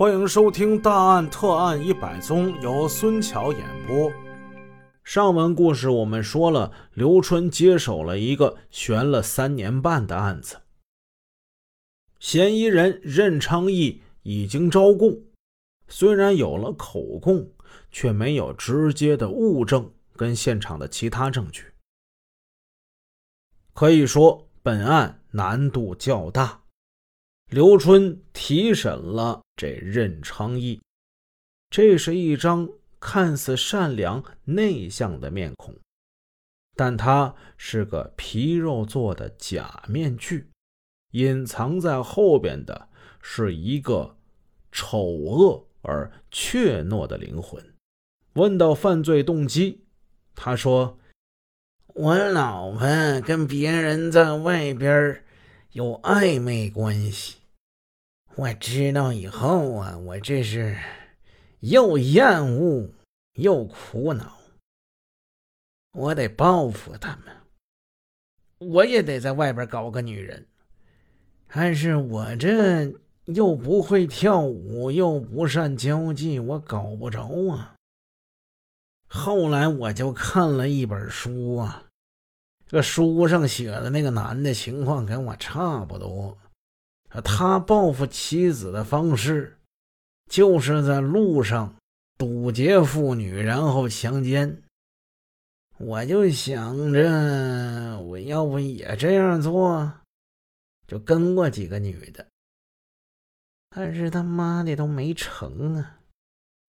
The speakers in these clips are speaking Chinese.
欢迎收听《大案特案一百宗》，由孙桥演播。上文故事我们说了，刘春接手了一个悬了三年半的案子。嫌疑人任昌义已经招供，虽然有了口供，却没有直接的物证跟现场的其他证据。可以说，本案难度较大。刘春提审了这任昌义，这是一张看似善良内向的面孔，但他是个皮肉做的假面具，隐藏在后边的是一个丑恶而怯懦的灵魂。问到犯罪动机，他说。我老婆跟别人在外边有暧昧关系，我知道以后啊，我这是又厌恶又苦恼，我得报复他们，我也得在外边搞个女人，但是我这又不会跳舞，又不善交际，我搞不着啊。后来我就看了一本书啊，这书上写的那个男的情况跟我差不多，他报复妻子的方式就是在路上堵截妇女，然后强奸。我就想着我要不也这样做，就跟过几个女的，但是他妈的都没成啊！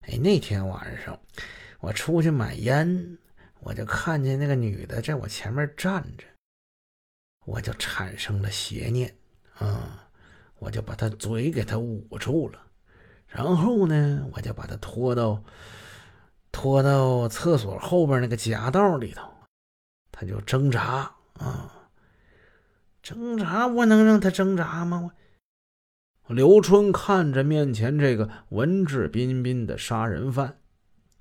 哎，那天晚上。我出去买烟，我就看见那个女的在我前面站着，我就产生了邪念，啊，我就把他嘴给他捂住了，然后呢，我就把他拖到拖到厕所后边那个夹道里头，他就挣扎啊，挣扎，我能让他挣扎吗？我刘春看着面前这个文质彬彬的杀人犯。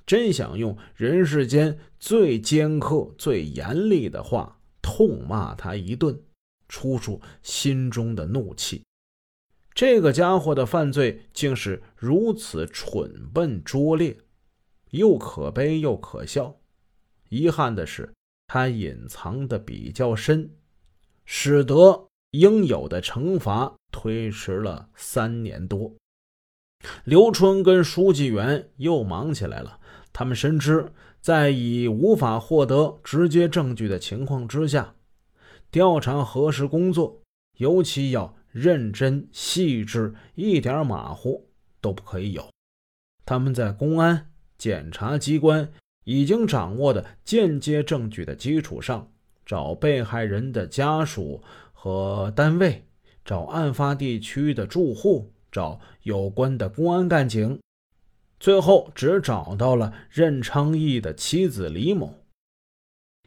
真想用人世间最尖刻、最严厉的话痛骂他一顿，出出心中的怒气。这个家伙的犯罪竟是如此蠢笨拙劣，又可悲又可笑。遗憾的是，他隐藏的比较深，使得应有的惩罚推迟了三年多。刘春跟书记员又忙起来了。他们深知，在已无法获得直接证据的情况之下，调查核实工作尤其要认真细致，一点马虎都不可以有。他们在公安、检察机关已经掌握的间接证据的基础上，找被害人的家属和单位，找案发地区的住户，找有关的公安干警。最后只找到了任昌义的妻子李某，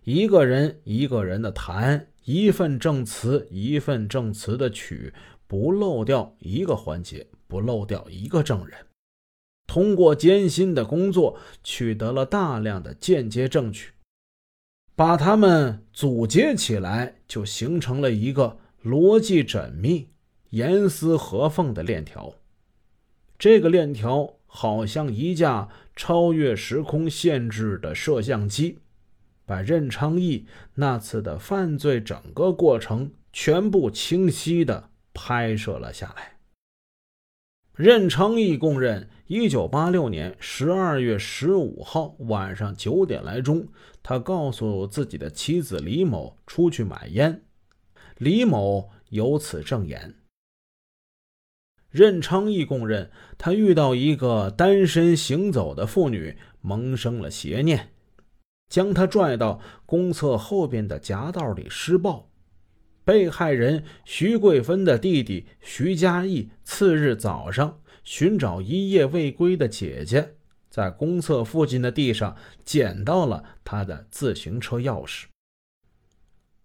一个人一个人的谈，一份证词一份证词的取，不漏掉一个环节，不漏掉一个证人。通过艰辛的工作，取得了大量的间接证据，把它们组接起来，就形成了一个逻辑缜密、严丝合缝的链条。这个链条。好像一架超越时空限制的摄像机，把任昌义那次的犯罪整个过程全部清晰的拍摄了下来。任昌义供认，一九八六年十二月十五号晚上九点来钟，他告诉自己的妻子李某出去买烟，李某由此证言。任昌义供认，他遇到一个单身行走的妇女，萌生了邪念，将他拽到公厕后边的夹道里施暴。被害人徐桂芬的弟弟徐嘉义次日早上寻找一夜未归的姐姐，在公厕附近的地上捡到了她的自行车钥匙。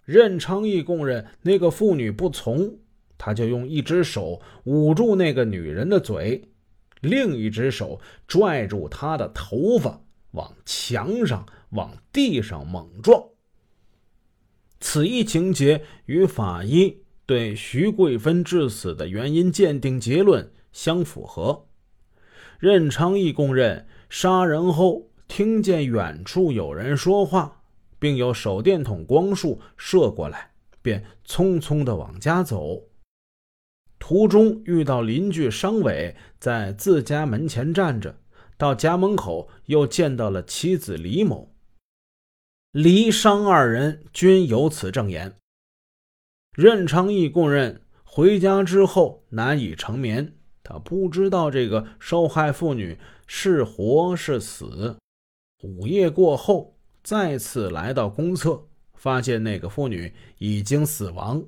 任昌义供认，那个妇女不从。他就用一只手捂住那个女人的嘴，另一只手拽住她的头发，往墙上、往地上猛撞。此一情节与法医对徐桂芬致死的原因鉴定结论相符合。任昌义供认，杀人后听见远处有人说话，并有手电筒光束射过来，便匆匆地往家走。途中遇到邻居商伟在自家门前站着，到家门口又见到了妻子李某。李商二人均有此证言。任昌义供认，回家之后难以成眠，他不知道这个受害妇女是活是死。午夜过后，再次来到公厕，发现那个妇女已经死亡。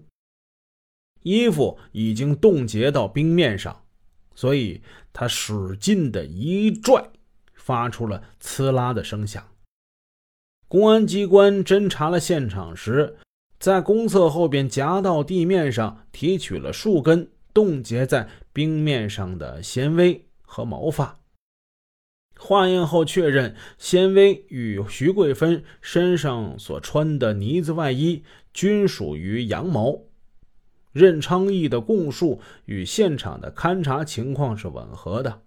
衣服已经冻结到冰面上，所以他使劲的一拽，发出了呲啦的声响。公安机关侦查了现场时，在公厕后边夹道地面上提取了数根冻结在冰面上的纤维和毛发。化验后确认，纤维与徐桂芬身上所穿的呢子外衣均属于羊毛。任昌义的供述与现场的勘查情况是吻合的。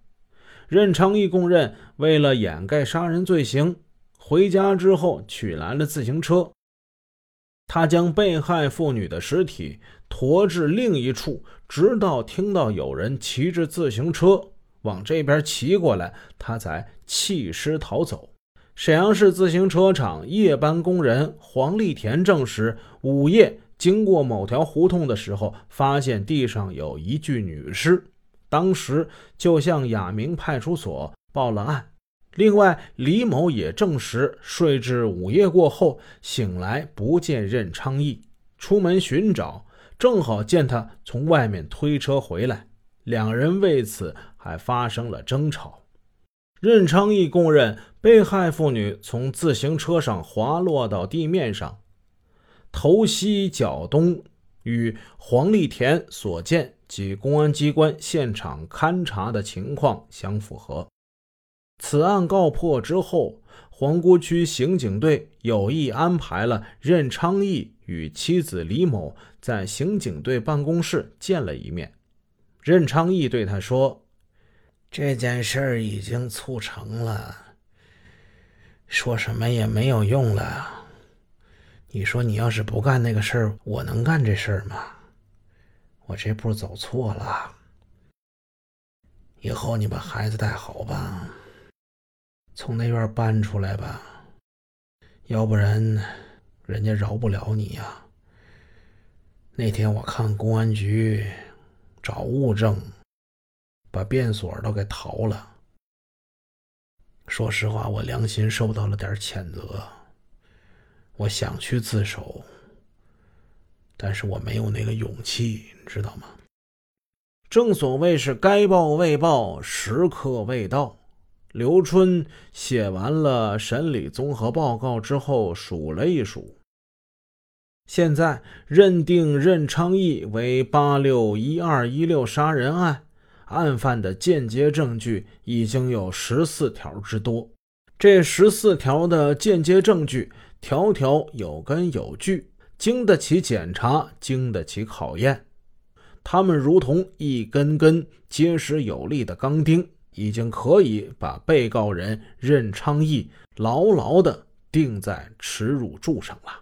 任昌义供认，为了掩盖杀人罪行，回家之后取来了自行车。他将被害妇女的尸体驮至另一处，直到听到有人骑着自行车往这边骑过来，他才弃尸逃走。沈阳市自行车厂夜班工人黄立田证实，午夜。经过某条胡同的时候，发现地上有一具女尸，当时就向雅明派出所报了案。另外，李某也证实，睡至午夜过后醒来不见任昌义，出门寻找，正好见他从外面推车回来，两人为此还发生了争吵。任昌义供认，被害妇女从自行车上滑落到地面上。头西脚东，与黄立田所见及公安机关现场勘查的情况相符合。此案告破之后，皇姑区刑警队有意安排了任昌义与妻子李某在刑警队办公室见了一面。任昌义对他说：“这件事儿已经促成了，说什么也没有用了。”你说你要是不干那个事儿，我能干这事儿吗？我这步走错了。以后你把孩子带好吧，从那院搬出来吧，要不然人家饶不了你呀。那天我看公安局找物证，把便所都给逃了。说实话，我良心受到了点谴责。我想去自首，但是我没有那个勇气，知道吗？正所谓是该报未报，时刻未到。刘春写完了审理综合报告之后，数了一数，现在认定任昌义为八六一二一六杀人案案犯的间接证据已经有十四条之多。这十四条的间接证据。条条有根有据，经得起检查，经得起考验。他们如同一根根结实有力的钢钉，已经可以把被告人任昌义牢牢地钉在耻辱柱上了。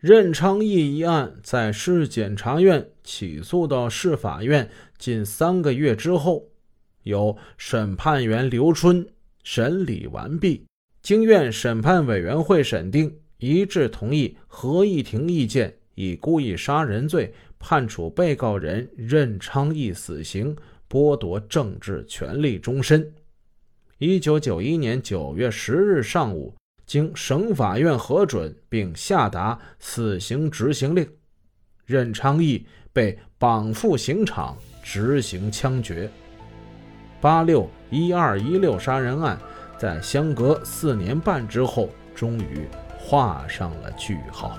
任昌义一案在市检察院起诉到市法院近三个月之后，由审判员刘春审理完毕，经院审判委员会审定。一致同意合议庭意见，以故意杀人罪判处被告人任昌义死刑，剥夺政治权利终身。一九九一年九月十日上午，经省法院核准并下达死刑执行令，任昌义被绑赴刑场执行枪决。八六一二一六杀人案在相隔四年半之后，终于。画上了句号。